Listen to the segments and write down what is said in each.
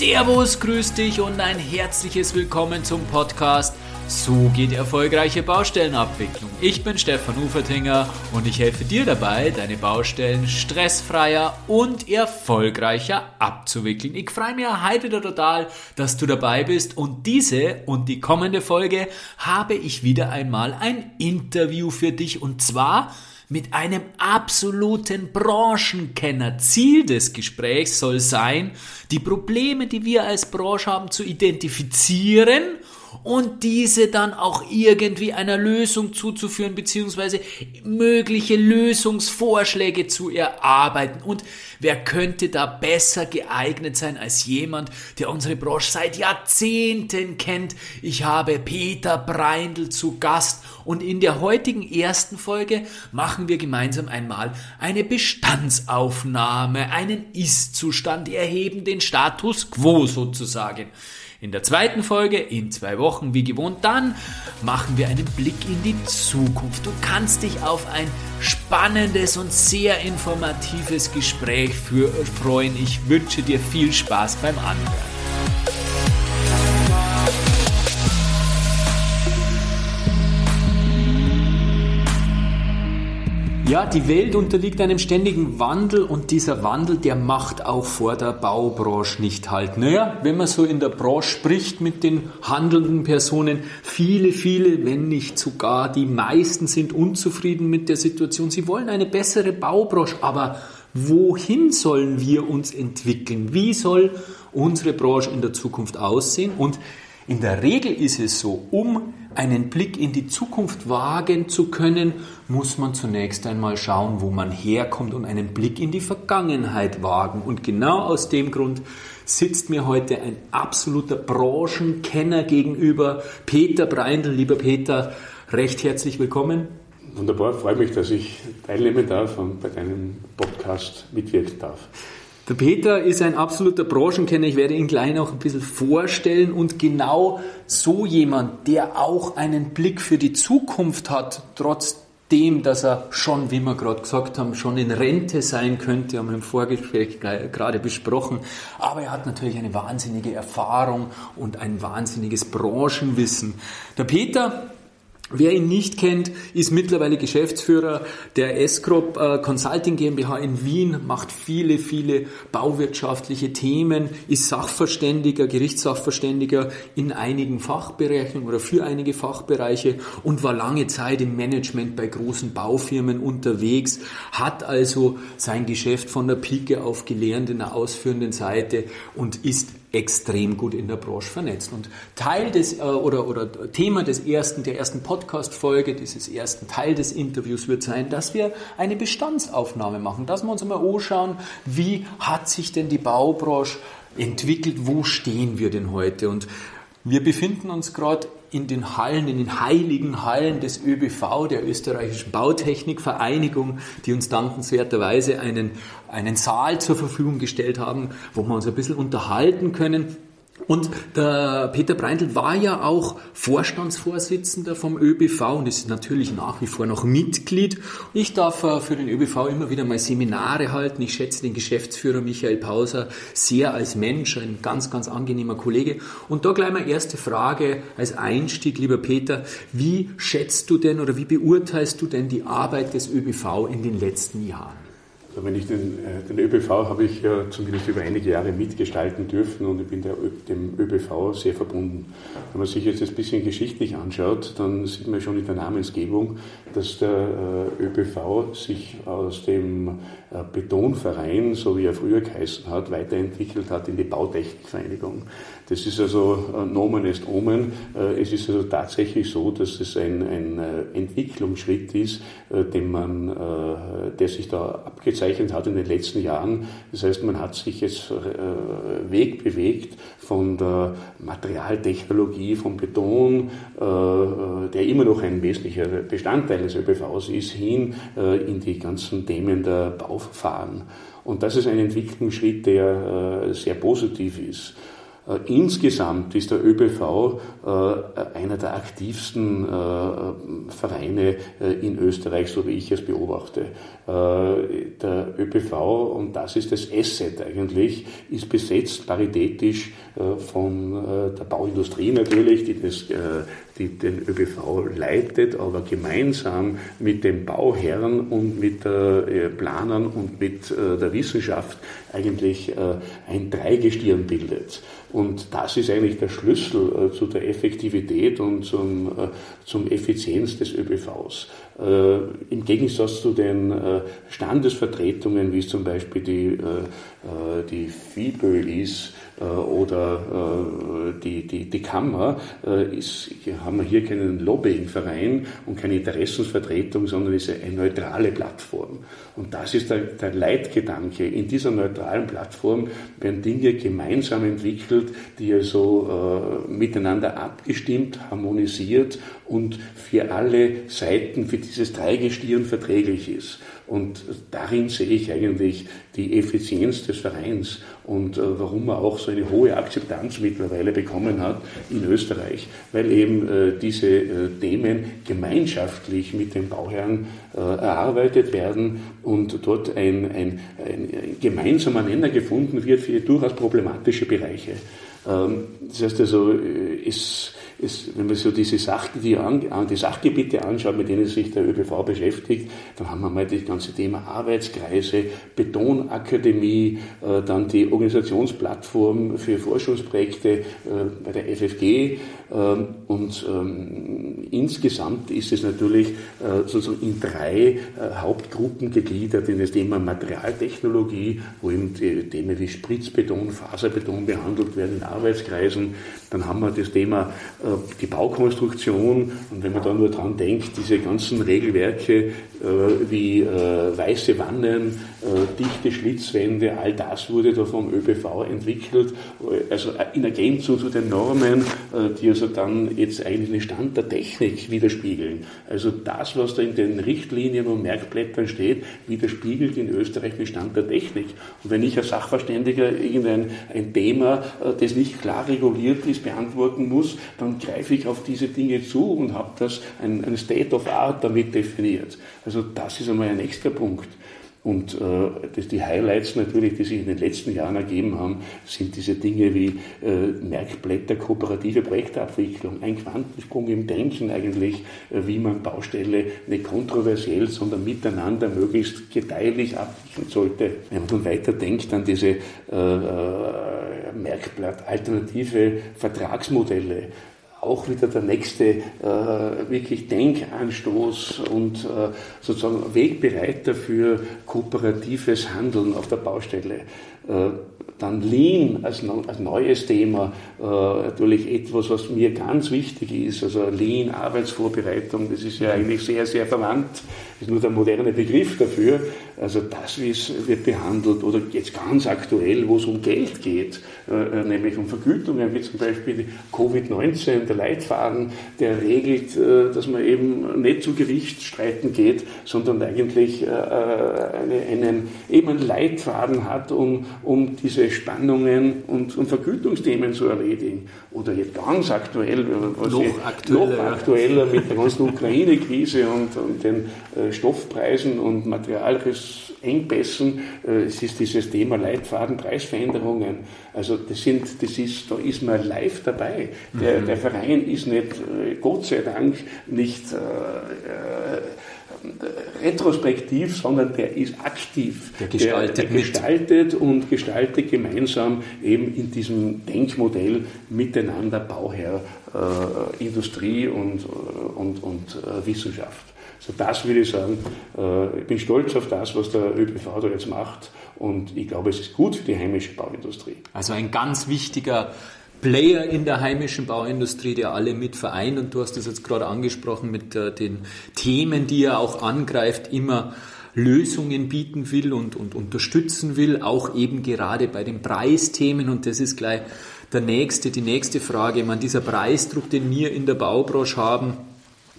Servus, grüß dich und ein herzliches Willkommen zum Podcast So geht erfolgreiche Baustellenabwicklung. Ich bin Stefan Ufertinger und ich helfe dir dabei, deine Baustellen stressfreier und erfolgreicher abzuwickeln. Ich freue mich heute total, dass du dabei bist und diese und die kommende Folge habe ich wieder einmal ein Interview für dich und zwar mit einem absoluten Branchenkenner. Ziel des Gesprächs soll sein, die Probleme, die wir als Branche haben, zu identifizieren und diese dann auch irgendwie einer Lösung zuzuführen, beziehungsweise mögliche Lösungsvorschläge zu erarbeiten. Und wer könnte da besser geeignet sein als jemand, der unsere Branche seit Jahrzehnten kennt? Ich habe Peter Breindl zu Gast und in der heutigen ersten Folge machen wir gemeinsam einmal eine Bestandsaufnahme, einen Ist-Zustand, erheben den Status quo sozusagen. In der zweiten Folge, in zwei Wochen wie gewohnt, dann machen wir einen Blick in die Zukunft. Du kannst dich auf ein spannendes und sehr informatives Gespräch für, freuen. Ich wünsche dir viel Spaß beim Anhören. Ja, die Welt unterliegt einem ständigen Wandel und dieser Wandel, der macht auch vor der Baubranche nicht halt. Naja, wenn man so in der Branche spricht mit den handelnden Personen, viele, viele, wenn nicht sogar die meisten sind unzufrieden mit der Situation. Sie wollen eine bessere Baubranche, aber wohin sollen wir uns entwickeln? Wie soll unsere Branche in der Zukunft aussehen? Und in der Regel ist es so, um einen Blick in die Zukunft wagen zu können, muss man zunächst einmal schauen, wo man herkommt und einen Blick in die Vergangenheit wagen. Und genau aus dem Grund sitzt mir heute ein absoluter Branchenkenner gegenüber, Peter Breindl. Lieber Peter, recht herzlich willkommen. Wunderbar, freue mich, dass ich teilnehmen darf und bei deinem Podcast mitwirken darf. Der Peter ist ein absoluter Branchenkenner. Ich werde ihn gleich noch ein bisschen vorstellen. Und genau so jemand, der auch einen Blick für die Zukunft hat, trotzdem, dass er schon, wie wir gerade gesagt haben, schon in Rente sein könnte, haben wir im Vorgespräch gerade besprochen. Aber er hat natürlich eine wahnsinnige Erfahrung und ein wahnsinniges Branchenwissen. Der Peter Wer ihn nicht kennt, ist mittlerweile Geschäftsführer der S-Crop äh, Consulting GmbH in Wien, macht viele, viele bauwirtschaftliche Themen, ist Sachverständiger, Gerichtssachverständiger in einigen Fachbereichen oder für einige Fachbereiche und war lange Zeit im Management bei großen Baufirmen unterwegs, hat also sein Geschäft von der Pike auf gelernt in der ausführenden Seite und ist extrem gut in der Branche vernetzt. Und Teil des äh, oder, oder Thema des ersten, der ersten Podcast-Folge, dieses ersten Teil des Interviews wird sein, dass wir eine Bestandsaufnahme machen, dass wir uns einmal anschauen, wie hat sich denn die Baubranche entwickelt, wo stehen wir denn heute? Und wir befinden uns gerade in den Hallen, in den heiligen Hallen des ÖBV, der österreichischen Bautechnikvereinigung, die uns dankenswerterweise einen, einen Saal zur Verfügung gestellt haben, wo wir uns ein bisschen unterhalten können und der Peter Breindl war ja auch Vorstandsvorsitzender vom ÖBV und ist natürlich nach wie vor noch Mitglied. Ich darf äh, für den ÖBV immer wieder mal Seminare halten. Ich schätze den Geschäftsführer Michael Pauser sehr als Mensch, ein ganz, ganz angenehmer Kollege. Und da gleich mal erste Frage als Einstieg, lieber Peter. Wie schätzt du denn oder wie beurteilst du denn die Arbeit des ÖBV in den letzten Jahren? Also wenn ich den, äh, den ÖBV habe ich ja zumindest über einige Jahre mitgestalten dürfen und ich bin der, dem ÖBV sehr verbunden. Wenn man sich jetzt ein bisschen geschichtlich anschaut, dann sieht man schon in der Namensgebung, dass der äh, ÖBV sich aus dem äh, Betonverein, so wie er früher geheißen hat, weiterentwickelt hat in die Bautechnikvereinigung. Das ist also Nomen est Omen. Es ist also tatsächlich so, dass es ein, ein Entwicklungsschritt ist, den man, der sich da abgezeichnet hat in den letzten Jahren. Das heißt, man hat sich jetzt Weg bewegt von der Materialtechnologie, vom Beton, der immer noch ein wesentlicher Bestandteil des ÖPVs ist, hin in die ganzen Themen der Bauverfahren. Und das ist ein Entwicklungsschritt, der sehr positiv ist. Äh, insgesamt ist der ÖBV einer der aktivsten Vereine in Österreich, so wie ich es beobachte. Der ÖBV, und das ist das Asset eigentlich, ist besetzt paritätisch von der Bauindustrie natürlich, die das die den ÖBV leitet, aber gemeinsam mit den Bauherren und mit äh, Planern und mit äh, der Wissenschaft eigentlich äh, ein Dreigestirn bildet. Und das ist eigentlich der Schlüssel zu der Effektivität und zum, zum Effizienz des ÖBVs. Im Gegensatz zu den Standesvertretungen, wie es zum Beispiel die, die FIBÖ ist, äh, oder äh, die, die, die Kammer, äh, ist, haben wir hier keinen Lobbyingverein und keine Interessensvertretung, sondern ist eine neutrale Plattform. Und das ist der, der Leitgedanke. In dieser neutralen Plattform werden Dinge gemeinsam entwickelt, die also äh, miteinander abgestimmt, harmonisiert und für alle Seiten, für dieses Dreigestirn verträglich ist. Und darin sehe ich eigentlich die Effizienz des Vereins und äh, warum er auch so eine hohe Akzeptanz mittlerweile bekommen hat in Österreich, weil eben äh, diese äh, Themen gemeinschaftlich mit den Bauherren äh, erarbeitet werden und dort ein, ein, ein gemeinsamer Nenner gefunden wird für durchaus problematische Bereiche. Ähm, das heißt also, äh, es wenn man so diese Sach, die, die Sachgebiete anschaut, mit denen sich der ÖBV beschäftigt, dann haben wir mal das ganze Thema Arbeitskreise, Betonakademie, äh, dann die Organisationsplattform für Forschungsprojekte äh, bei der FFG ähm, und ähm, insgesamt ist es natürlich äh, sozusagen in drei Hauptgruppen gegliedert in das Thema Materialtechnologie, wo eben die Themen wie Spritzbeton, Faserbeton behandelt werden in Arbeitskreisen. Dann haben wir das Thema äh, die Baukonstruktion. Und wenn man da nur dran denkt, diese ganzen Regelwerke äh, wie äh, weiße Wannen, dichte Schlitzwände, all das wurde da vom ÖPV entwickelt, also in Ergänzung zu den Normen, die also dann jetzt eigentlich den Stand der Technik widerspiegeln. Also das, was da in den Richtlinien und Merkblättern steht, widerspiegelt in Österreich den Stand der Technik. Und wenn ich als Sachverständiger irgendein ein Thema, das nicht klar reguliert ist, beantworten muss, dann greife ich auf diese Dinge zu und habe das ein, ein State of Art damit definiert. Also das ist einmal ein nächster Punkt. Und äh, die Highlights natürlich, die sich in den letzten Jahren ergeben haben, sind diese Dinge wie äh, Merkblätter, kooperative Projektabwicklung, ein Quantensprung im Denken eigentlich, äh, wie man Baustelle nicht kontroversiell, sondern miteinander möglichst gedeihlich abwickeln sollte. Wenn man weiter denkt an diese äh, äh, Merkblatt alternative Vertragsmodelle, auch wieder der nächste äh, wirklich Denkanstoß und äh, sozusagen Wegbereiter für kooperatives Handeln auf der Baustelle. Äh, dann Lean als, neues Thema, äh, natürlich etwas, was mir ganz wichtig ist. Also Lean, Arbeitsvorbereitung, das ist ja eigentlich sehr, sehr verwandt, ist nur der moderne Begriff dafür. Also das wird behandelt oder jetzt ganz aktuell, wo es um Geld geht, äh, nämlich um Vergütungen, wie zum Beispiel Covid-19, der Leitfaden, der regelt, dass man eben nicht zu Gerichtsstreiten geht, sondern eigentlich eine, einen, eben einen Leitfaden hat, um, um diese Spannungen und, und Vergütungsthemen zu erledigen. Oder jetzt ganz aktuell, was noch, aktueller, noch aktueller mit der ganzen Ukraine-Krise und, und den Stoffpreisen und Materialengpässen. Es ist dieses Thema Leitfaden, Preisveränderungen. Also das sind, das ist, da ist man live dabei. Der, mhm. der Verein ist nicht, äh, Gott sei Dank, nicht äh, äh, retrospektiv, sondern der ist aktiv. Der gestaltet, der, der gestaltet und gestaltet gemeinsam eben in diesem Denkmodell miteinander Bauherr, äh, Industrie und, äh, und, und äh, Wissenschaft. So das würde ich sagen. Äh, ich bin stolz auf das, was der ÖPV da jetzt macht und ich glaube, es ist gut für die heimische Bauindustrie. Also ein ganz wichtiger Player in der heimischen Bauindustrie, der alle mit vereint. Und du hast es jetzt gerade angesprochen mit äh, den Themen, die er auch angreift, immer Lösungen bieten will und, und unterstützen will, auch eben gerade bei den Preisthemen. Und das ist gleich der nächste, die nächste Frage. Man, dieser Preisdruck, den wir in der Baubranche haben,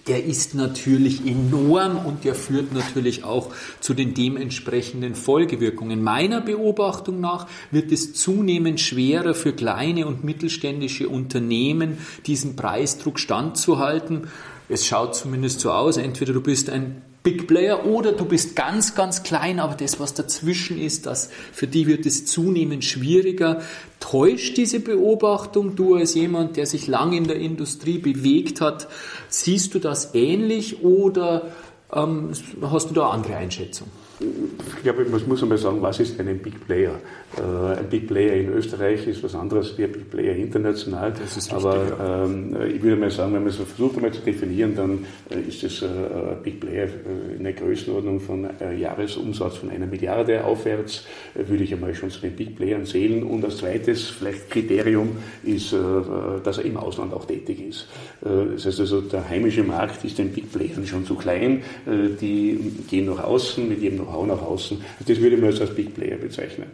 der ist natürlich enorm und der führt natürlich auch zu den dementsprechenden Folgewirkungen. Meiner Beobachtung nach wird es zunehmend schwerer für kleine und mittelständische Unternehmen, diesem Preisdruck standzuhalten. Es schaut zumindest so aus, entweder du bist ein Big Player oder du bist ganz, ganz klein, aber das, was dazwischen ist, das, für die wird es zunehmend schwieriger. Täuscht diese Beobachtung du als jemand, der sich lang in der Industrie bewegt hat? Siehst du das ähnlich oder ähm, hast du da andere Einschätzung? Ich glaube, man muss einmal sagen, was ist denn ein Big Player? Äh, ein Big Player in Österreich ist was anderes wie ein Big Player international. Aber ähm, ich würde mal sagen, wenn man so versucht einmal zu definieren, dann äh, ist es äh, ein Big Player in der Größenordnung von äh, Jahresumsatz von einer Milliarde aufwärts, äh, würde ich einmal schon zu den Big Playern zählen. Und als zweites vielleicht Kriterium ist, äh, dass er im Ausland auch tätig ist. das heißt also, der heimische Markt ist den Big Playern schon zu klein. die gehen nach außen mit ihrem Know-how nach außen. Das würde mal als Big Player bezeichnen.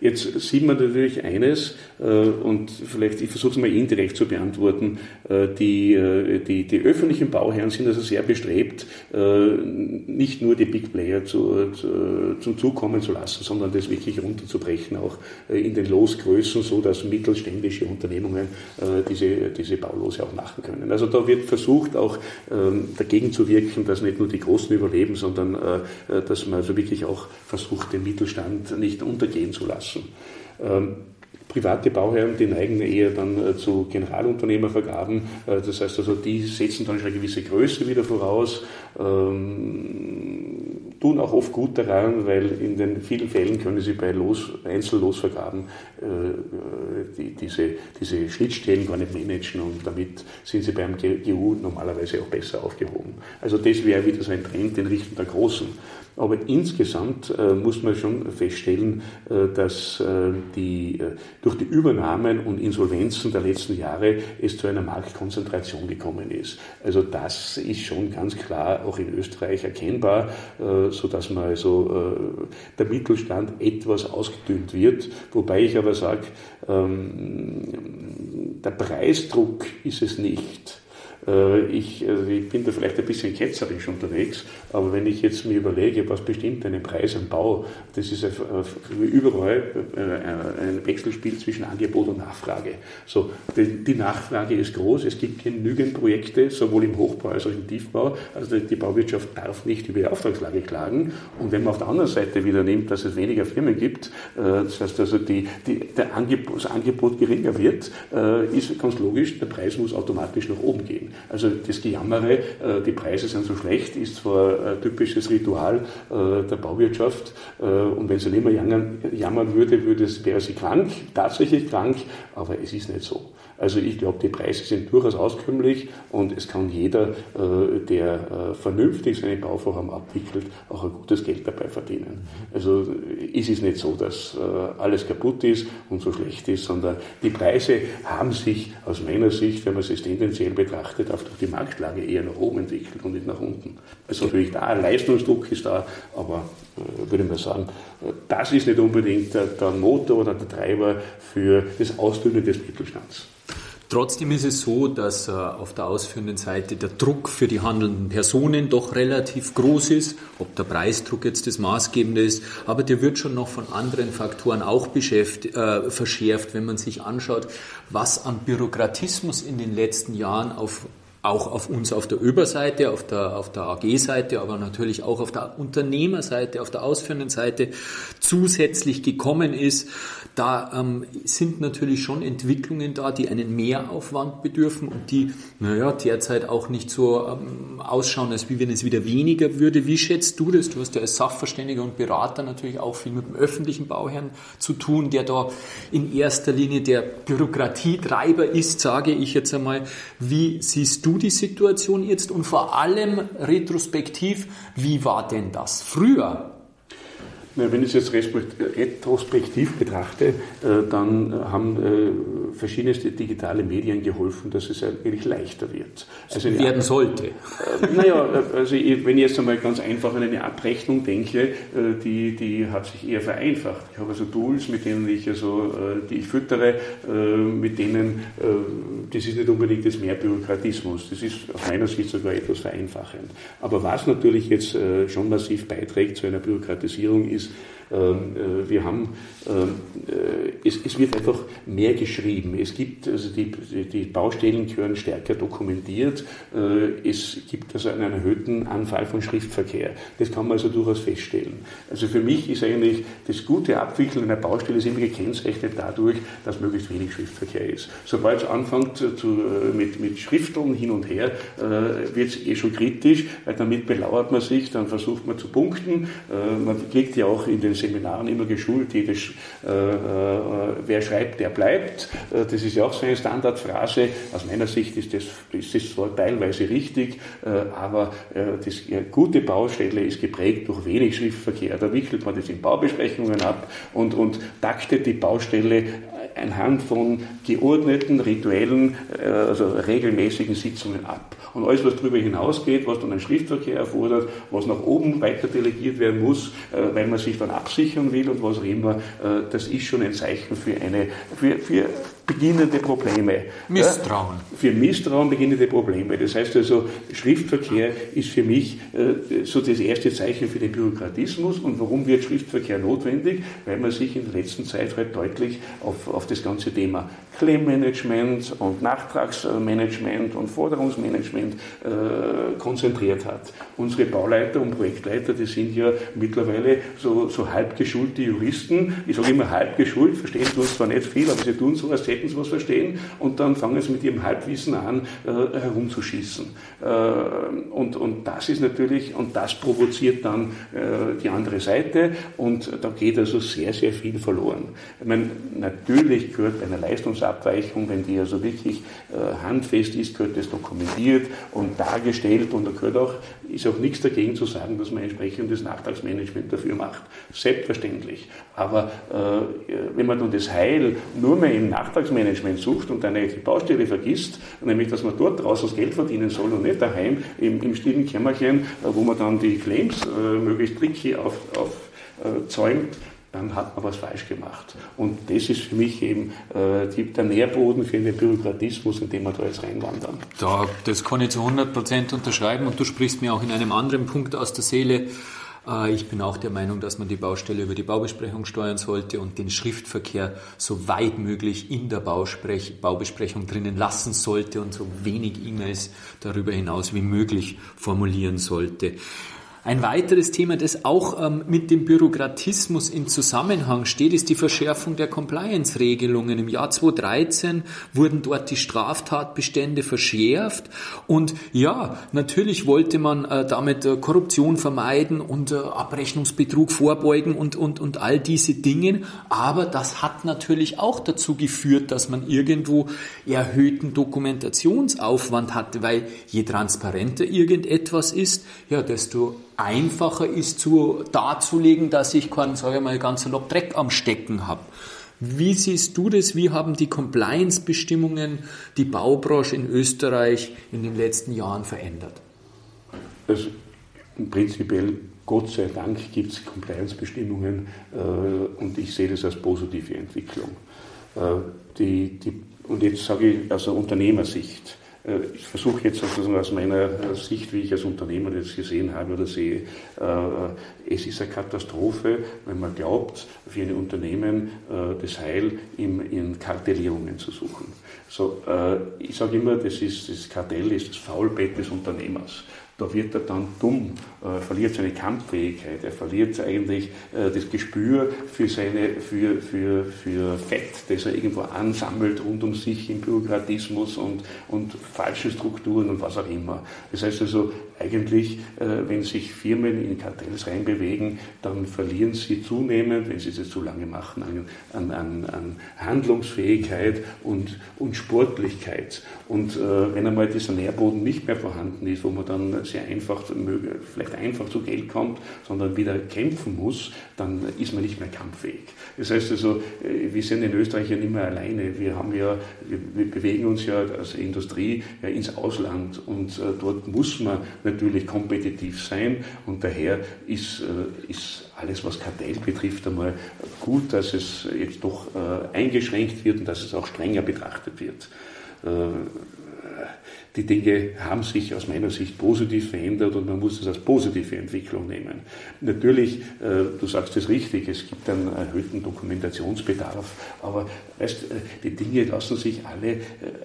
Jetzt sieht man natürlich eines, äh, und vielleicht, ich versuche es mal indirekt zu beantworten, die, äh, die, die öffentlichen Bauherren sind also sehr bestrebt, nicht nur die Big Player zu, zu, zum Zug kommen zu lassen, sondern das wirklich runterzubrechen, auch in den Losgrößen, so dass mittelständische Unternehmungen diese, diese Baulose auch machen können. Also da wird versucht, auch ähm, dagegen zu wirken, dass nicht nur die Großen überleben, sondern dass man also wirklich auch versucht, den Mittelstand nicht untergehen zu lassen. Ähm, private Bauherren, die neigen eher dann äh, zu Generalunternehmervergaben. Äh, das heißt also, die setzen dann schon eine gewisse Größe wieder voraus, ähm, tun auch oft gut daran, weil in den vielen Fällen können sie bei Los, Einzellosvergaben äh, die, diese, diese Schnittstellen gar nicht managen und damit sind sie beim GU normalerweise auch besser aufgehoben. Also das wäre wieder so ein Trend in Richtung der Großen. Aber insgesamt äh, muss man schon feststellen, äh, dass äh, die, durch die Übernahmen und Insolvenzen der letzten Jahre es zu einer Marktkonzentration gekommen ist. Also das ist schon ganz klar auch in Österreich erkennbar, äh, so dass man also der Mittelstand etwas ausgedünnt wird. Wobei ich aber sage, ähm, der Preisdruck ist es nicht. Äh, ich, also ich bin da vielleicht ein bisschen ketzerisch unterwegs, aber wenn ich jetzt mir überlege, was bestimmt einen Preis am Bau, das ist überall äh, ein Wechselspiel zwischen Angebot und Nachfrage. So, die Nachfrage ist groß, es gibt genügend Projekte, sowohl im Hochbau als auch im Tiefbau. Also die Bauwirtschaft darf nicht über die Auftragslage klagen. Und wenn man auf der anderen Seite wieder nimmt, dass es weniger Firmen gibt, äh, das heißt also, die, die, der Angebot, das Angebot geringer wird, ist ganz logisch, der Preis muss automatisch nach oben gehen. Also das Gejammere, äh, die Preise sind so schlecht, ist zwar ein typisches Ritual äh, der Bauwirtschaft äh, und wenn sie nicht mehr jammern würde, würde es, wäre sie krank, tatsächlich krank, aber es ist nicht so. Also ich glaube, die Preise sind durchaus auskömmlich und es kann jeder, der vernünftig seine Bauvorhaben abwickelt, auch ein gutes Geld dabei verdienen. Also ist es nicht so, dass alles kaputt ist und so schlecht ist, sondern die Preise haben sich aus meiner Sicht, wenn man es tendenziell betrachtet, darf durch die Marktlage eher nach oben entwickelt und nicht nach unten. Also natürlich da, ein Leistungsdruck ist da, aber äh, würde mal sagen, das ist nicht unbedingt der, der Motor oder der Treiber für das Ausdünnen des Mittelstands. Trotzdem ist es so, dass äh, auf der ausführenden Seite der Druck für die handelnden Personen doch relativ groß ist. Ob der Preisdruck jetzt das Maßgebende ist, aber der wird schon noch von anderen Faktoren auch äh, verschärft, wenn man sich anschaut, was an Bürokratismus in den letzten Jahren auf auch auf uns auf der Überseite, auf der, auf der AG-Seite, aber natürlich auch auf der Unternehmerseite, auf der ausführenden Seite zusätzlich gekommen ist. Da ähm, sind natürlich schon Entwicklungen da, die einen Mehraufwand bedürfen und die, naja, derzeit auch nicht so ähm, ausschauen, als wie wenn es wieder weniger würde. Wie schätzt du das? Du hast ja als Sachverständiger und Berater natürlich auch viel mit dem öffentlichen Bauherrn zu tun, der da in erster Linie der Bürokratietreiber ist, sage ich jetzt einmal. Wie siehst du du die Situation jetzt und vor allem retrospektiv, wie war denn das früher? Wenn ich es jetzt retrospektiv betrachte, äh, dann haben äh, verschiedenste digitale Medien geholfen, dass es eigentlich leichter wird. Also werden sollte. Äh, naja, also wenn ich jetzt einmal ganz einfach an eine Abrechnung denke, äh, die, die hat sich eher vereinfacht. Ich habe also Tools, mit denen ich also, äh, die ich füttere, äh, mit denen, äh, das ist nicht unbedingt das mehr Bürokratismus. Das ist aus meiner Sicht sogar etwas vereinfachend. Aber was natürlich jetzt äh, schon massiv beiträgt zu einer Bürokratisierung ist, ähm, äh, wir haben, ähm, äh, es, es, wird einfach mehr geschrieben. Es gibt, also die, die Baustellen gehören stärker dokumentiert. Äh, es gibt also einen erhöhten Anfall von Schriftverkehr. Das kann man also durchaus feststellen. Also für mich ist eigentlich das gute Abwickeln einer Baustelle ist immer gekennzeichnet dadurch, dass möglichst wenig Schriftverkehr ist. Sobald es anfängt zu, mit, mit Schrifteln hin und her, wird es eh schon kritisch, weil damit belauert man sich, dann versucht man zu punkten. Man kriegt ja auch in den Seminaren immer geschult, jedes, äh, äh, wer schreibt, der bleibt. Äh, das ist ja auch so eine Standardphrase. Aus meiner Sicht ist das, ist zwar teilweise richtig, aber das, gute Baustelle ist geprägt durch wenig Schriftverkehr. Da wickelt man das in Baubesprechungen ab und, und taktet die Baustelle anhand von geordneten, rituellen, äh, also regelmäßigen Sitzungen ab. Und alles, was darüber hinausgeht, was dann ein Schriftverkehr erfordert, was nach oben weiter delegiert werden muss, äh, weil man sich dann absichern will und was auch immer, äh, das ist schon ein Zeichen für eine, für, für beginnende Probleme. Misstrauen. Ja, für Misstrauen beginnende Probleme. Das heißt also, Schriftverkehr ist für mich äh, so das erste Zeichen für den Bürokratismus. Und warum wird Schriftverkehr notwendig? Weil man sich in der letzten Zeit halt deutlich auf, auf das ganze Thema Claim-Management und Nachtragsmanagement und Forderungsmanagement äh, konzentriert hat. Unsere Bauleiter und Projektleiter, die sind ja mittlerweile so, so halb geschulte Juristen. Ich sage immer halb geschult, verstehen tun zwar nicht viel, aber sie tun so, als hätten sie was verstehen und dann fangen sie mit ihrem Halbwissen an, äh, herumzuschießen. Äh, und, und das ist natürlich, und das provoziert dann äh, die andere Seite und da geht also sehr, sehr viel verloren. Ich meine, natürlich gehört eine Leistungsabweichung, wenn die also wirklich äh, handfest ist, gehört das dokumentiert und dargestellt und da gehört auch, ist auch nichts dagegen zu sagen, dass man entsprechendes Nachtragsmanagement dafür macht. Selbstverständlich. Aber äh, wenn man dann das Heil nur mehr im Nachtragsmanagement sucht und eine Baustelle vergisst, nämlich dass man dort draußen das Geld verdienen soll und nicht daheim im, im stillen Kämmerchen, äh, wo man dann die Claims äh, möglichst tricky aufzäumt, auf, äh, dann hat man was falsch gemacht. Und das ist für mich eben äh, die, der Nährboden für den Bürokratismus, in dem wir da jetzt reinwandern. Da, das kann ich zu 100 Prozent unterschreiben und du sprichst mir auch in einem anderen Punkt aus der Seele. Äh, ich bin auch der Meinung, dass man die Baustelle über die Baubesprechung steuern sollte und den Schriftverkehr so weit möglich in der Bausprech Baubesprechung drinnen lassen sollte und so wenig E-Mails darüber hinaus wie möglich formulieren sollte. Ein weiteres Thema, das auch ähm, mit dem Bürokratismus in Zusammenhang steht, ist die Verschärfung der Compliance-Regelungen. Im Jahr 2013 wurden dort die Straftatbestände verschärft und ja, natürlich wollte man äh, damit äh, Korruption vermeiden und äh, Abrechnungsbetrug vorbeugen und, und, und all diese Dinge, aber das hat natürlich auch dazu geführt, dass man irgendwo erhöhten Dokumentationsaufwand hatte, weil je transparenter irgendetwas ist, ja, desto einfacher ist zu, darzulegen, dass ich keinen, sage ich mal, ganz salopp Dreck am Stecken habe. Wie siehst du das? Wie haben die Compliance-Bestimmungen die Baubranche in Österreich in den letzten Jahren verändert? Also prinzipiell, Gott sei Dank, gibt es Compliance-Bestimmungen äh, und ich sehe das als positive Entwicklung. Äh, die, die, und jetzt sage ich aus Unternehmersicht. Äh, ich versuche jetzt sozusagen aus meiner Sicht, wie ich als Unternehmer das gesehen habe oder sehe, äh, es ist eine Katastrophe, wenn man glaubt, für ein Unternehmen äh, das Heil in Kartellierungen zu suchen. So, ich sage immer, das, ist, das Kartell ist das Faulbett des Unternehmers da wird er dann dumm, äh, verliert seine Kampffähigkeit, er verliert eigentlich äh, das Gespür für, seine, für, für, für Fett, das er irgendwo ansammelt rund um sich im Bürokratismus und, und falschen Strukturen und was auch immer. Das heißt also, eigentlich, äh, wenn sich Firmen in Kartells reinbewegen, dann verlieren sie zunehmend, wenn sie das zu lange machen, an, an, an Handlungsfähigkeit und, und Sportlichkeit. Und äh, wenn einmal dieser Nährboden nicht mehr vorhanden ist, wo man dann sehr einfach, vielleicht einfach zu Geld kommt, sondern wieder kämpfen muss, dann ist man nicht mehr kampffähig. Das heißt also, wir sind in Österreich ja nicht mehr alleine. Wir haben ja, wir bewegen uns ja als Industrie ja ins Ausland und dort muss man natürlich kompetitiv sein und daher ist, ist alles, was Kartell betrifft, einmal gut, dass es jetzt doch eingeschränkt wird und dass es auch strenger betrachtet wird. Äh, die Dinge haben sich aus meiner Sicht positiv verändert und man muss es als positive Entwicklung nehmen. Natürlich, äh, du sagst es richtig, es gibt einen erhöhten Dokumentationsbedarf, aber weißt, äh, die Dinge lassen sich alle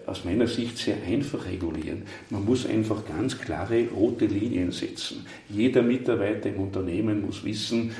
aus meiner Sicht sehr einfach regulieren. Man muss einfach ganz klare rote Linien setzen. Jeder Mitarbeiter im Unternehmen muss wissen,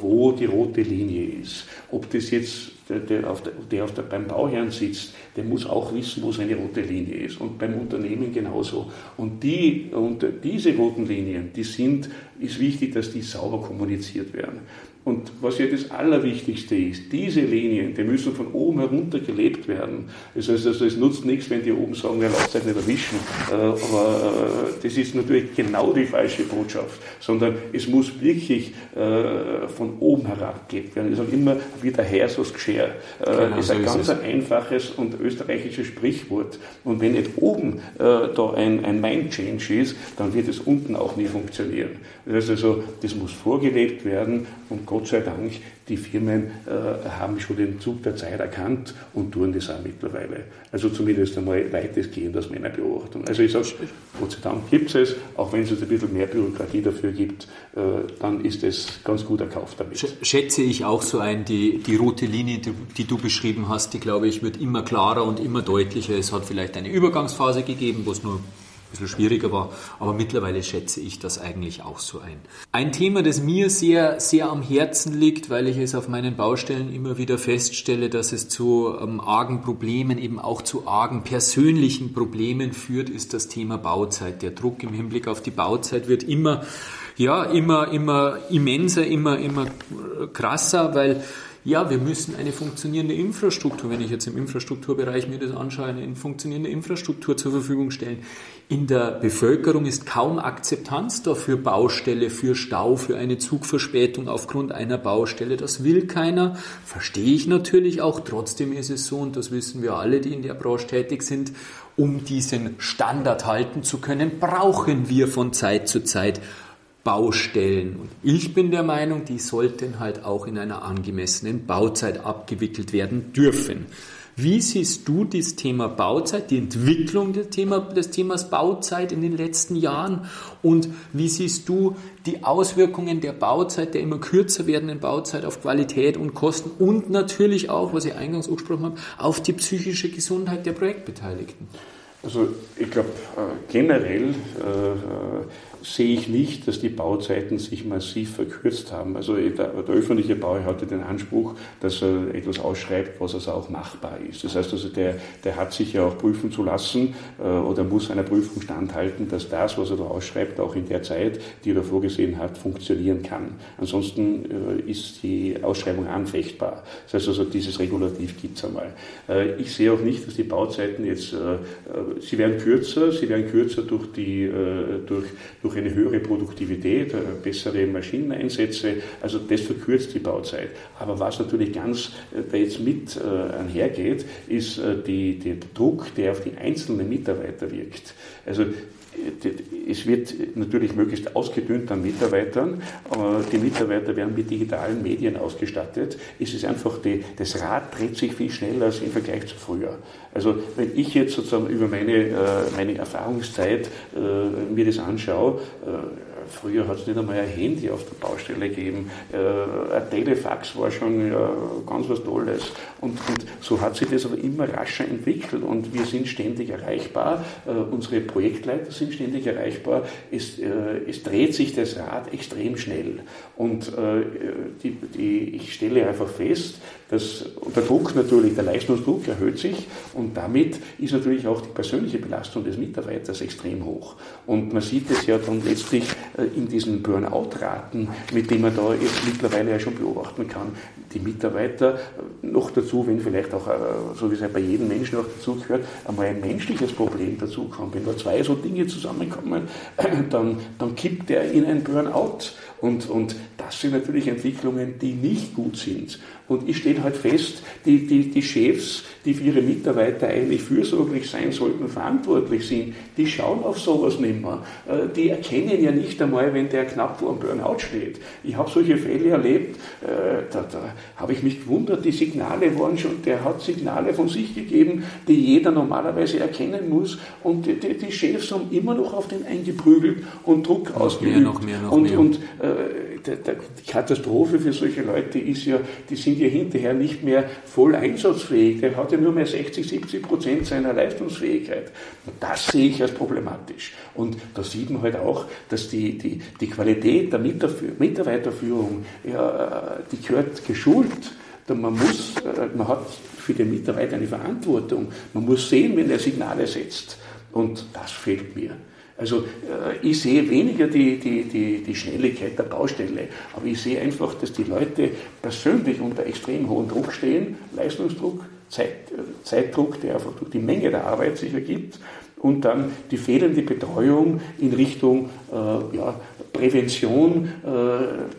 wo die rote Linie ist. Ob das jetzt der, auf der, der auf der, beim Bauherrn sitzt, der muss auch wissen, wo seine rote Linie ist. Und beim Unternehmen genauso. Und, die, und diese roten Linien, die sind, ist wichtig, dass die sauber kommuniziert werden. Und was ja das Allerwichtigste ist, diese Linien, die müssen von oben herunter gelebt werden. Das heißt, also, es nutzt nichts, wenn die oben sagen, ja, lasst euch nicht erwischen. Äh, aber äh, das ist natürlich genau die falsche Botschaft, sondern es muss wirklich äh, von oben herab gelebt werden. Ich sage immer, wie der Herr so Geschirr. Genau, ist ein ganz ein einfaches und österreichisches Sprichwort. Und wenn nicht oben da ein, ein Mind-Change ist, dann wird es unten auch nie funktionieren. Das heißt also, das muss vorgelebt werden und Gott sei Dank, die Firmen äh, haben schon den Zug der Zeit erkannt und tun das auch mittlerweile. Also zumindest einmal weitestgehend aus meiner Beobachtung. Also ich sage, Gott sei Dank gibt es auch wenn es ein bisschen mehr Bürokratie dafür gibt, äh, dann ist es ganz gut erkauft damit. Schätze ich auch so ein, die, die rote Linie, die, die du beschrieben hast, die glaube ich wird immer klarer und immer deutlicher. Es hat vielleicht eine Übergangsphase gegeben, wo es nur bisschen schwieriger war, aber mittlerweile schätze ich das eigentlich auch so ein. Ein Thema, das mir sehr, sehr am Herzen liegt, weil ich es auf meinen Baustellen immer wieder feststelle, dass es zu ähm, argen Problemen, eben auch zu argen persönlichen Problemen führt, ist das Thema Bauzeit. Der Druck im Hinblick auf die Bauzeit wird immer, ja, immer, immer immenser, immer, immer krasser, weil ja, wir müssen eine funktionierende Infrastruktur, wenn ich jetzt im Infrastrukturbereich mir das anschaue, eine funktionierende Infrastruktur zur Verfügung stellen. In der Bevölkerung ist kaum Akzeptanz dafür Baustelle, für Stau, für eine Zugverspätung aufgrund einer Baustelle. Das will keiner, verstehe ich natürlich auch. Trotzdem ist es so, und das wissen wir alle, die in der Branche tätig sind, um diesen Standard halten zu können, brauchen wir von Zeit zu Zeit Baustellen. Und ich bin der Meinung, die sollten halt auch in einer angemessenen Bauzeit abgewickelt werden dürfen. Wie siehst du das Thema Bauzeit, die Entwicklung des, Thema, des Themas Bauzeit in den letzten Jahren und wie siehst du die Auswirkungen der Bauzeit, der immer kürzer werdenden Bauzeit auf Qualität und Kosten und natürlich auch, was ich eingangs angesprochen habe, auf die psychische Gesundheit der Projektbeteiligten? Also ich glaube äh, generell äh, sehe ich nicht, dass die Bauzeiten sich massiv verkürzt haben. Also der, der öffentliche Bauer hatte den Anspruch, dass er etwas ausschreibt, was also auch machbar ist. Das heißt also, der, der hat sich ja auch prüfen zu lassen äh, oder muss einer Prüfung standhalten, dass das, was er da ausschreibt, auch in der Zeit, die er vorgesehen hat, funktionieren kann. Ansonsten äh, ist die Ausschreibung anfechtbar. Das heißt also, dieses Regulativ gibt es einmal. Äh, ich sehe auch nicht, dass die Bauzeiten jetzt, äh, äh, sie werden kürzer, sie werden kürzer durch die, äh, durch, durch durch eine höhere Produktivität, äh, bessere Maschineneinsätze. Also das verkürzt die Bauzeit. Aber was natürlich ganz äh, da jetzt mit äh, einhergeht, ist die, der Druck, der auf die einzelnen Mitarbeiter wirkt. Also es wird natürlich möglichst ausgedünnt an Mitarbeitern. Die Mitarbeiter werden mit digitalen Medien ausgestattet. Es ist einfach, die, das Rad dreht sich viel schneller als im Vergleich zu früher. Also wenn ich jetzt sozusagen über meine, äh, meine Erfahrungszeit äh, mir das anschaue, äh, Früher hat es nicht einmal ein Handy auf der Baustelle gegeben. Äh, ein Telefax war schon ja, ganz was Tolles. Und, und, so hat sich das aber immer rascher entwickelt und wir sind ständig erreichbar. Äh, unsere Projektleiter sind ständig erreichbar. Es, äh, es dreht sich das Rad extrem schnell. Und äh, die, die, ich stelle einfach fest, dass der Druck natürlich, der Leistungsdruck erhöht sich und damit ist natürlich auch die persönliche Belastung des Mitarbeiters extrem hoch. Und man sieht es ja dann letztlich in diesen Burnout-Raten, mit denen man da jetzt mittlerweile ja schon beobachten kann, die Mitarbeiter noch dazu, wenn vielleicht auch, so wie es ja bei jedem Menschen auch dazu gehört, einmal ein menschliches Problem dazu kommt. Wenn da zwei so Dinge zusammenkommen, dann, dann kippt der in ein Burnout. Und, und das sind natürlich Entwicklungen, die nicht gut sind. Und ich stelle halt fest, die, die, die Chefs, die für ihre Mitarbeiter eigentlich fürsorglich sein sollten, verantwortlich sind, die schauen auf sowas nicht mehr. Äh, die erkennen ja nicht einmal, wenn der knapp vor dem Burnout steht. Ich habe solche Fälle erlebt, äh, da, da habe ich mich gewundert, die Signale waren schon, der hat Signale von sich gegeben, die jeder normalerweise erkennen muss. Und die, die, die Chefs haben immer noch auf den eingeprügelt und Druck ausgeübt. Mehr, noch mehr, noch und, mehr. und äh, die Katastrophe für solche Leute ist ja, die sind ja hinterher nicht mehr voll einsatzfähig. Der hat ja nur mehr 60, 70 Prozent seiner Leistungsfähigkeit. Und das sehe ich als problematisch. Und da sieht man halt auch, dass die, die, die Qualität der Mitarbeiterführung, ja, die gehört geschult. Man muss, äh, man hat für den Mitarbeiter eine Verantwortung. Man muss sehen, wenn er Signale setzt. Und das fehlt mir. Also äh, ich sehe weniger die, die, die, die Schnelligkeit der Baustelle, aber ich sehe einfach, dass die Leute persönlich unter extrem hohem Druck stehen, Leistungsdruck, Zeit, äh, Zeitdruck, der einfach durch die Menge der Arbeit sich ergibt und dann die fehlende Betreuung in Richtung äh, ja, Prävention, äh,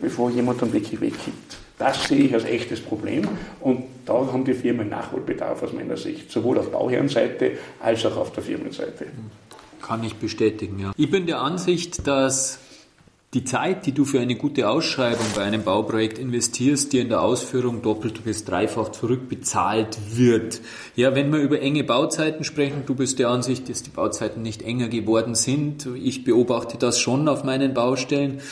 bevor jemand dann wirklich wegkippt. Das sehe ich als echtes Problem und da haben die Firmen Nachholbedarf aus meiner Sicht, sowohl auf Bauherrenseite als auch auf der Firmenseite. Kann ich bestätigen, ja. Ich bin der Ansicht, dass die Zeit, die du für eine gute Ausschreibung bei einem Bauprojekt investierst, dir in der Ausführung doppelt bis dreifach zurückbezahlt wird. Ja, wenn wir über enge Bauzeiten sprechen, du bist der Ansicht, dass die Bauzeiten nicht enger geworden sind. Ich beobachte das schon auf meinen Baustellen.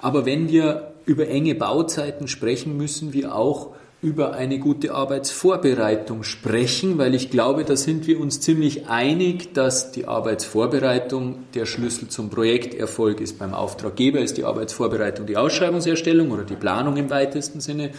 Aber wenn wir über enge Bauzeiten sprechen, müssen wir auch über eine gute Arbeitsvorbereitung sprechen, weil ich glaube, da sind wir uns ziemlich einig, dass die Arbeitsvorbereitung der Schlüssel zum Projekterfolg ist. Beim Auftraggeber ist die Arbeitsvorbereitung die Ausschreibungserstellung oder die Planung im weitesten Sinne.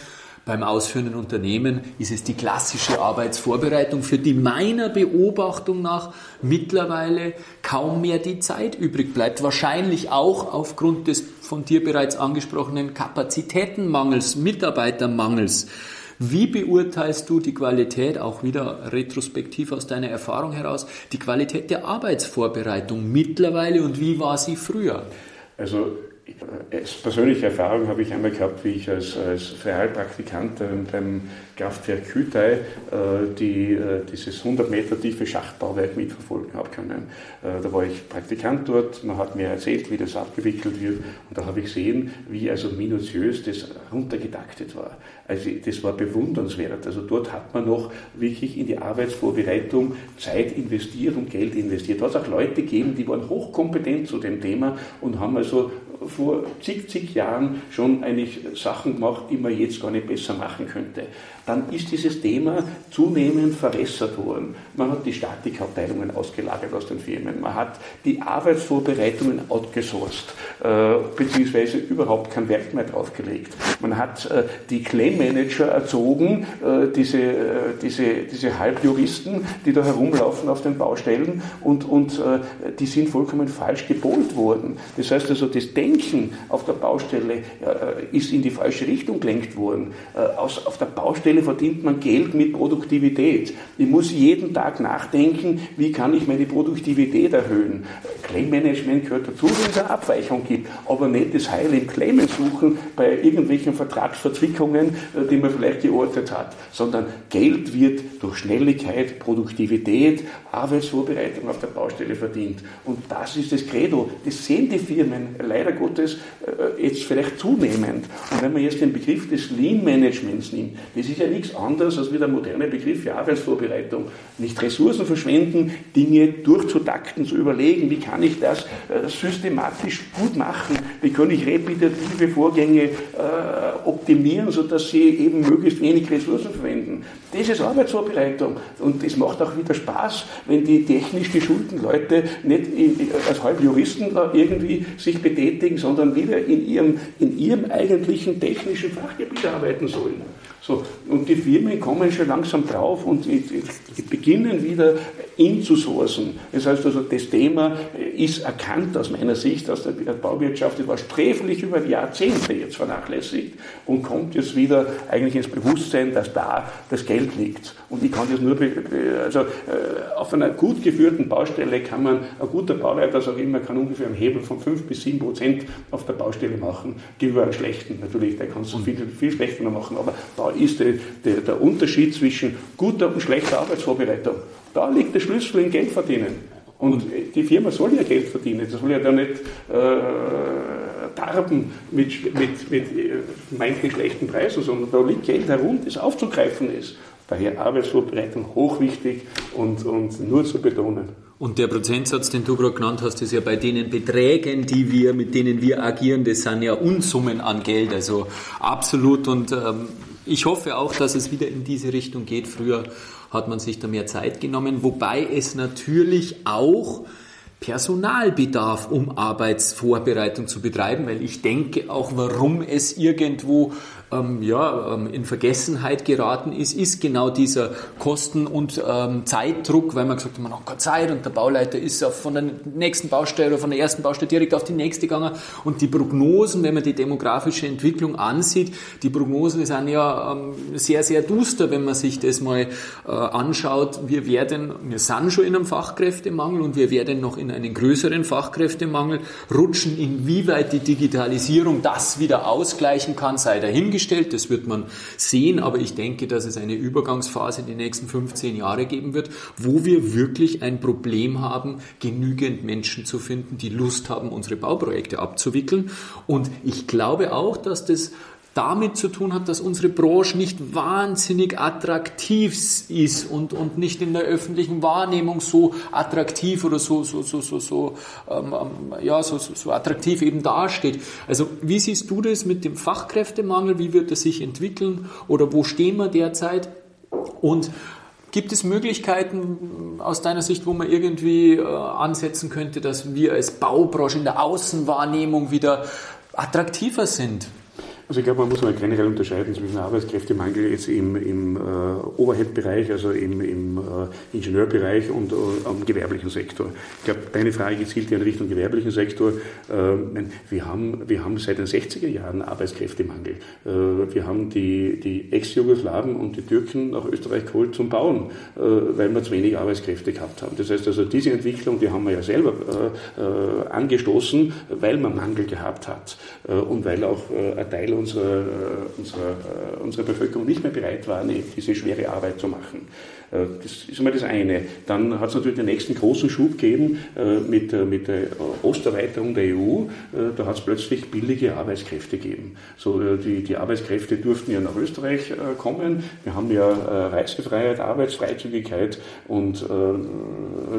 Beim ausführenden Unternehmen ist es die klassische Arbeitsvorbereitung, für die meiner Beobachtung nach mittlerweile kaum mehr die Zeit übrig bleibt. Wahrscheinlich auch aufgrund des von dir bereits angesprochenen Kapazitätenmangels, Mitarbeitermangels. Wie beurteilst du die Qualität, auch wieder retrospektiv aus deiner Erfahrung heraus, die Qualität der Arbeitsvorbereitung mittlerweile und wie war sie früher? Also als persönliche Erfahrung habe ich einmal gehabt, wie ich als, als Realpraktikant beim Kraftwerk Kütei äh, die, äh, dieses 100 Meter tiefe Schachtbauwerk mitverfolgen habe können. Äh, da war ich Praktikant dort, man hat mir erzählt, wie das abgewickelt wird und da habe ich gesehen, wie also minutiös das runtergetaktet war. Also das war bewundernswert. Also dort hat man noch wirklich in die Arbeitsvorbereitung Zeit investiert und Geld investiert. Da hat es auch Leute gegeben, die waren hochkompetent zu dem Thema und haben also vor zig, zig Jahren schon eigentlich Sachen gemacht, die man jetzt gar nicht besser machen könnte dann ist dieses Thema zunehmend verwässert worden. Man hat die Statikabteilungen ausgelagert aus den Firmen, man hat die Arbeitsvorbereitungen outgesourced, äh, beziehungsweise überhaupt kein Werk mehr draufgelegt. Man hat äh, die Claim-Manager erzogen, äh, diese, äh, diese, diese Halbjuristen, die da herumlaufen auf den Baustellen und, und äh, die sind vollkommen falsch gepolt worden. Das heißt also, das Denken auf der Baustelle äh, ist in die falsche Richtung gelenkt worden. Aus, auf der Baustelle Stelle verdient man Geld mit Produktivität. Ich muss jeden Tag nachdenken, wie kann ich meine Produktivität erhöhen. Claim-Management gehört dazu, wenn es eine Abweichung gibt, aber nicht das Heil im Claimen suchen bei irgendwelchen Vertragsverzwickungen, äh, die man vielleicht geortet hat, sondern Geld wird durch Schnelligkeit, Produktivität, Arbeitsvorbereitung auf der Baustelle verdient. Und das ist das Credo. Das sehen die Firmen leider Gottes äh, jetzt vielleicht zunehmend. Und wenn man jetzt den Begriff des Lean-Managements nimmt, das ist ja nichts anderes als wie der moderne Begriff für Arbeitsvorbereitung. Nicht Ressourcen verschwenden, Dinge durchzutakten, zu überlegen, wie kann ich das äh, systematisch gut machen, wie kann ich repetitive Vorgänge äh, optimieren, sodass sie eben möglichst wenig Ressourcen verwenden. Das ist Arbeitsvorbereitung und es macht auch wieder Spaß, wenn die technisch geschulten Leute nicht als Halbjuristen da irgendwie sich betätigen, sondern wieder in ihrem, in ihrem eigentlichen technischen Fachgebiet arbeiten sollen. So, und die Firmen kommen schon langsam drauf und die, die beginnen wieder inzusourcen. Das heißt also, das Thema ist erkannt aus meiner Sicht aus der Bauwirtschaft, das war sträflich über Jahrzehnte jetzt vernachlässigt und kommt jetzt wieder eigentlich ins Bewusstsein, dass da das Geld liegt. Und ich kann das nur, also äh, auf einer gut geführten Baustelle kann man, ein guter Bauleiter, sage ich immer, kann ungefähr einen Hebel von 5 bis 7 Prozent auf der Baustelle machen, gegenüber einem schlechten. Natürlich, der kann es viel, viel schlechter machen, aber da ist der, der, der Unterschied zwischen guter und schlechter Arbeitsvorbereitung. Da liegt der Schlüssel in Geld verdienen. Und die Firma soll ja Geld verdienen. Das soll ja da nicht äh, darben mit, mit, mit äh, manchen schlechten Preisen, sondern da liegt Geld herum, das aufzugreifen ist. Daher Arbeitsvorbereitung hochwichtig und, und nur zu betonen. Und der Prozentsatz, den du gerade genannt hast, ist ja bei den Beträgen, die wir, mit denen wir agieren, das sind ja Unsummen an Geld. Also absolut. Und ähm, ich hoffe auch, dass es wieder in diese Richtung geht. Früher hat man sich da mehr Zeit genommen, wobei es natürlich auch Personalbedarf, um Arbeitsvorbereitung zu betreiben, weil ich denke auch, warum es irgendwo ähm, ja, ähm, in Vergessenheit geraten ist, ist genau dieser Kosten- und ähm, Zeitdruck, weil man gesagt hat, man hat keine Zeit und der Bauleiter ist von der nächsten Baustelle oder von der ersten Baustelle direkt auf die nächste gegangen und die Prognosen, wenn man die demografische Entwicklung ansieht, die Prognosen sind ja ähm, sehr, sehr duster, wenn man sich das mal äh, anschaut. Wir werden, wir sind schon in einem Fachkräftemangel und wir werden noch in einen größeren Fachkräftemangel rutschen, inwieweit die Digitalisierung das wieder ausgleichen kann, sei dahingestellt dahingestellt, das wird man sehen, aber ich denke, dass es eine Übergangsphase in den nächsten 15 Jahre geben wird, wo wir wirklich ein Problem haben, genügend Menschen zu finden, die Lust haben, unsere Bauprojekte abzuwickeln. Und ich glaube auch, dass das damit zu tun hat, dass unsere Branche nicht wahnsinnig attraktiv ist und, und nicht in der öffentlichen Wahrnehmung so attraktiv oder so, so, so, so, so, ähm, ähm, ja, so, so, so attraktiv eben dasteht. Also wie siehst du das mit dem Fachkräftemangel? Wie wird er sich entwickeln? Oder wo stehen wir derzeit? Und Gibt es Möglichkeiten aus deiner Sicht, wo man irgendwie äh, ansetzen könnte, dass wir als Baubranche in der Außenwahrnehmung wieder attraktiver sind? Also ich glaube, man muss mal generell unterscheiden zwischen Arbeitskräftemangel jetzt im, im äh, Overhead-Bereich, also im, im äh, Ingenieurbereich und äh, am gewerblichen Sektor. Ich glaube, deine Frage zielt ja in Richtung gewerblichen Sektor. Äh, wir, haben, wir haben seit den 60er Jahren Arbeitskräftemangel. Äh, wir haben die, die Ex-Jugoslawen und die Türken nach Österreich geholt zum Bauen, äh, weil wir zu wenig Arbeitskräfte gehabt haben. Das heißt also, diese Entwicklung, die haben wir ja selber äh, angestoßen, weil man Mangel gehabt hat und weil auch ein Teil unsere, unsere, unsere Bevölkerung nicht mehr bereit war, diese schwere Arbeit zu machen. Äh, das ist einmal das eine. Dann hat es natürlich den nächsten großen Schub gegeben äh, mit, mit der Osterweiterung der EU. Äh, da hat es plötzlich billige Arbeitskräfte gegeben. So, die, die Arbeitskräfte durften ja nach Österreich kommen. Wir haben ja Reisefreiheit, Arbeitsfreizügigkeit und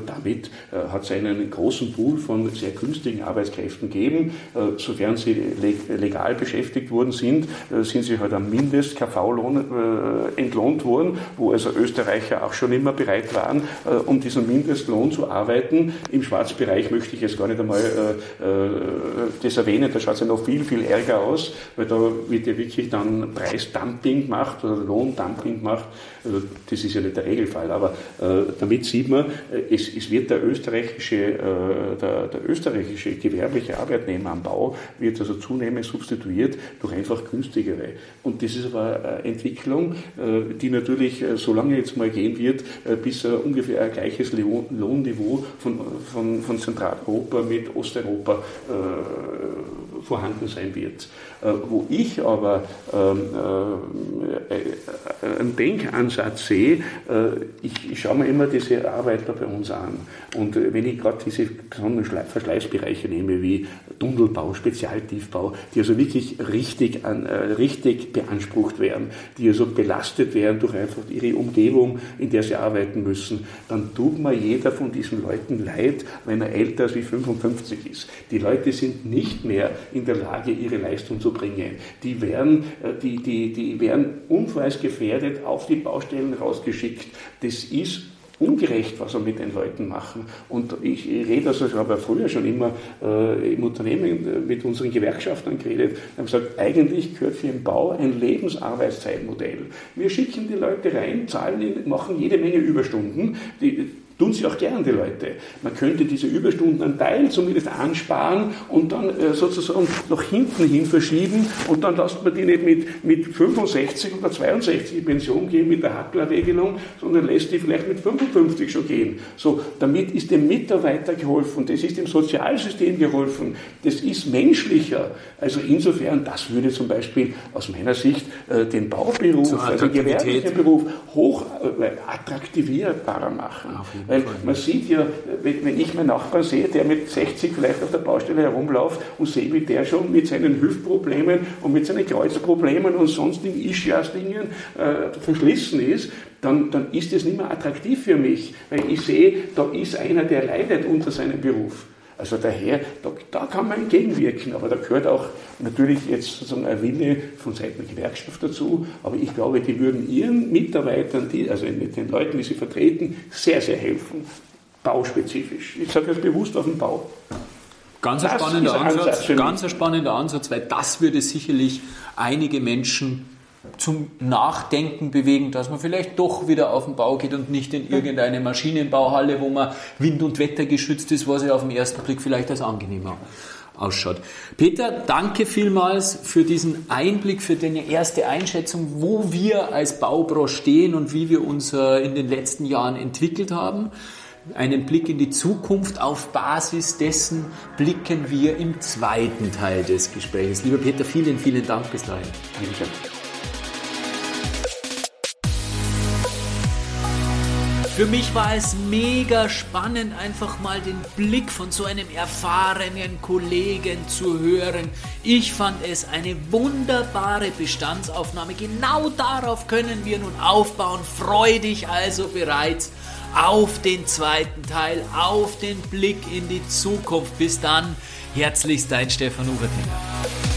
damit hat es einen großen Pool von sehr günstigen Arbeitskräften gegeben. Sofern sie legal beschäftigt worden sind, sind sie halt am Mindest-KV-Lohn entlohnt worden, wo also Österreicher auch schon immer bereit waren, äh, um diesen Mindestlohn zu arbeiten. Im Schwarzbereich möchte ich jetzt gar nicht einmal äh, äh, das erwähnen, da schaut es ja noch viel, viel ärger aus, weil da wird ja wirklich dann Preisdumping gemacht oder Lohndumping gemacht. Also das ist ja nicht der Regelfall, aber damit sieht man, es, es wird der österreichische, der, der österreichische gewerbliche Arbeitnehmer am Bau wird also zunehmend substituiert durch einfach günstigere. Und das ist aber eine Entwicklung, die natürlich so lange jetzt mal gehen wird, äh, bis ungefähr ein gleiches Lohnniveau von, von, von Zentraleuropa mit Osteuropa äh, vorhanden sein wird. Äh, wo ich aber ähm, äh, einen Denkansatz sehe, äh, ich, ich schaue mir immer diese Arbeiter bei uns an. Und wenn ich gerade diese besonderen Verschleißbereiche nehme, wie Tunnelbau, Spezialtiefbau, die also wirklich richtig, an, richtig beansprucht werden, die also belastet werden durch einfach ihre Umgebung, in der sie arbeiten müssen, dann tut mir jeder von diesen Leuten leid, wenn er älter als wie 55 ist. Die Leute sind nicht mehr in der Lage, ihre Leistung zu bringen. Die werden, äh, die, die, die werden unfallsgefährdet auf die Baustellen rausgeschickt. Das ist ungerecht, was wir mit den Leuten machen. Und ich rede, also ich habe ja früher schon immer äh, im Unternehmen mit unseren Gewerkschaftern geredet, haben gesagt, eigentlich gehört für den Bau ein Lebensarbeitszeitmodell. Wir schicken die Leute rein, zahlen, machen jede Menge Überstunden. Die, tun sie auch gern, die Leute. Man könnte diese Überstunden einen Teil zumindest ansparen und dann äh, sozusagen nach hinten hin verschieben und dann lasst man die nicht mit, mit 65 oder 62 in Pension gehen mit der Hackler-Regelung, sondern lässt die vielleicht mit 55 schon gehen. So, damit ist dem Mitarbeiter geholfen, das ist dem Sozialsystem geholfen, das ist menschlicher. Also insofern, das würde zum Beispiel aus meiner Sicht äh, den Bauberuf, also den gewerblichen Beruf, hoch äh, attraktivierbarer machen. Weil man sieht ja, wenn ich meinen Nachbarn sehe, der mit 60 vielleicht auf der Baustelle herumläuft und sehe, wie der schon mit seinen Hüftproblemen und mit seinen Kreuzproblemen und sonstigen Ischias-Dingen äh, verschlissen ist, dann, dann ist es nicht mehr attraktiv für mich, weil ich sehe, da ist einer, der leidet unter seinem Beruf. Also daher, da, da, kann man entgegenwirken, aber da gehört auch natürlich jetzt sozusagen ein Wille von Seiten der Gewerkschaft dazu, aber ich glaube, die würden ihren Mitarbeitern, die, also den Leuten, die sie vertreten, sehr, sehr helfen, bauspezifisch. Ich sage das bewusst auf den Bau. Ganz ein spannender Ansatz, Ansatz ganz ein spannender Ansatz, weil das würde sicherlich einige Menschen zum Nachdenken bewegen, dass man vielleicht doch wieder auf den Bau geht und nicht in irgendeine Maschinenbauhalle, wo man wind- und Wetter geschützt ist, was ja auf den ersten Blick vielleicht als angenehmer ausschaut. Peter, danke vielmals für diesen Einblick, für deine erste Einschätzung, wo wir als Baubranche stehen und wie wir uns äh, in den letzten Jahren entwickelt haben. Einen Blick in die Zukunft. Auf Basis dessen blicken wir im zweiten Teil des Gesprächs. Lieber Peter, vielen, vielen Dank bis dahin. Dankeschön. Für mich war es mega spannend, einfach mal den Blick von so einem erfahrenen Kollegen zu hören. Ich fand es eine wunderbare Bestandsaufnahme. Genau darauf können wir nun aufbauen. Freu dich also bereits auf den zweiten Teil, auf den Blick in die Zukunft. Bis dann, herzlichst dein Stefan Ubertinger.